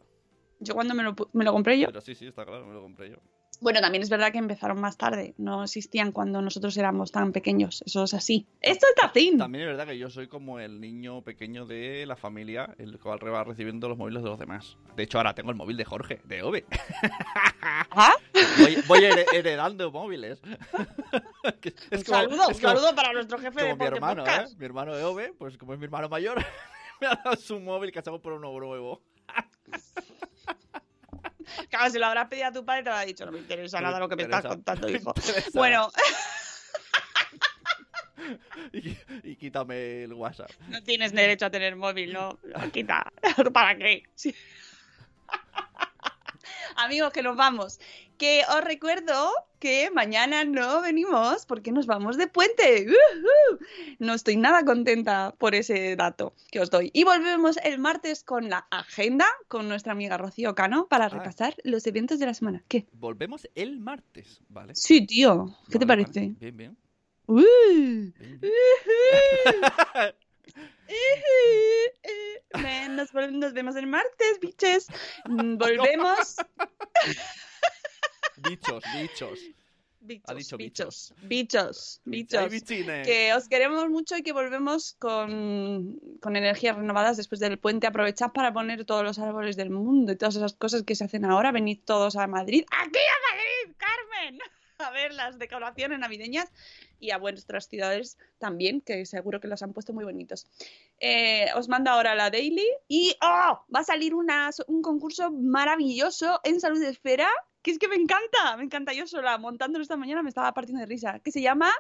Yo cuando me lo, me lo compré yo. Pero sí, sí, está claro, me lo compré yo. Bueno, también es verdad que empezaron más tarde. No existían cuando nosotros éramos tan pequeños. Eso es así. Esto es Tacín. También es verdad que yo soy como el niño pequeño de la familia, el cual va recibiendo los móviles de los demás. De hecho, ahora tengo el móvil de Jorge, de Ove. ¿Ah? Voy, voy here- heredando móviles. Es Un como- saludo, es un como- saludo para nuestro jefe de como mi Ponte hermano, ¿eh? Mi hermano de Ove, pues como es mi hermano mayor, me ha dado su móvil que hacemos por uno nuevo. Claro, si lo habrás pedido a tu padre, te lo ha dicho. No me interesa nada lo que me estás contando, hijo. Bueno, Y, y quítame el WhatsApp. no tienes derecho a tener móvil, no. no, Quita. ¿Para qué? Sí. Amigos, que nos vamos. Que os recuerdo que mañana no venimos porque nos vamos de puente. No estoy nada contenta por ese dato que os doy. Y volvemos el martes con la agenda con nuestra amiga Rocío Cano para repasar los eventos de la semana. ¿Qué? Volvemos el martes, ¿vale? Sí, tío. ¿Qué te parece? vale. Bien, bien. ¡Uh! bien, bien. Men, Nos, nos vemos el martes, biches. Mm, Volvemos. Bichos, bichos. Bichos, Ha dicho bichos, bichos, bichos. Que os queremos mucho y que volvemos con, con energías renovadas después del puente. Aprovechad para poner todos los árboles del mundo y todas esas cosas que se hacen ahora. Venid todos a Madrid. ¡Aquí a Madrid, Carmen! A ver las decoraciones navideñas y a vuestras ciudades también, que seguro que los han puesto muy bonitos. Eh, os mando ahora la daily y ¡oh! va a salir un concurso maravilloso en Salud de Esfera, que es que me encanta, me encanta yo sola, montándolo esta mañana me estaba partiendo de risa, que se llama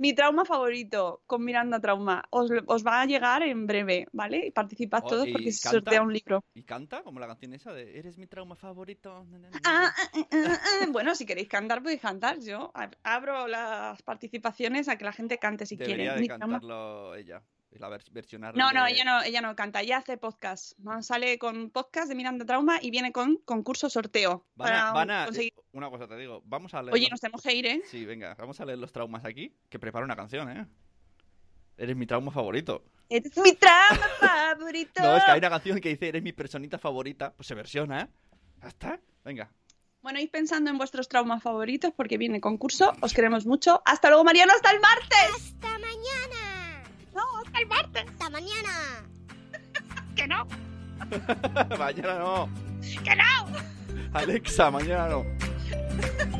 Mi trauma favorito con Miranda Trauma. Os, os va a llegar en breve, ¿vale? Y participad Oh, todos ¿y porque se sortea un libro. ¿Y canta? Como la canción esa de Eres mi trauma favorito. Ah, ah, ah, ah. Bueno, si queréis cantar, podéis cantar. Yo ab- abro las participaciones a que la gente cante si Debería quiere. de Mi trauma cantarlo ella. La vers- versionar No, no, de- ella no, ella no canta, ella hace podcast. ¿no? Sale con podcast de Miranda Trauma y viene con concurso sorteo. Van a, para van a- conseguir- Una cosa te digo. Vamos a leer. Oye, los- nos tenemos que ir, ¿eh? Sí, venga, vamos a leer los traumas aquí. Que prepara una canción, ¿eh? Eres mi trauma favorito. Este es mi trauma favorito. No, es que hay una canción que dice Eres mi personita favorita. Pues se versiona, ¿eh? Ya está. Venga. Bueno, id pensando en vuestros traumas favoritos porque viene concurso. Os queremos mucho. Hasta luego, Mariano. Hasta el martes. ¡Hasta mañana! No, hasta el martes. ¡Hasta mañana! Que no, mañana no. que no. Alexa, mañana no.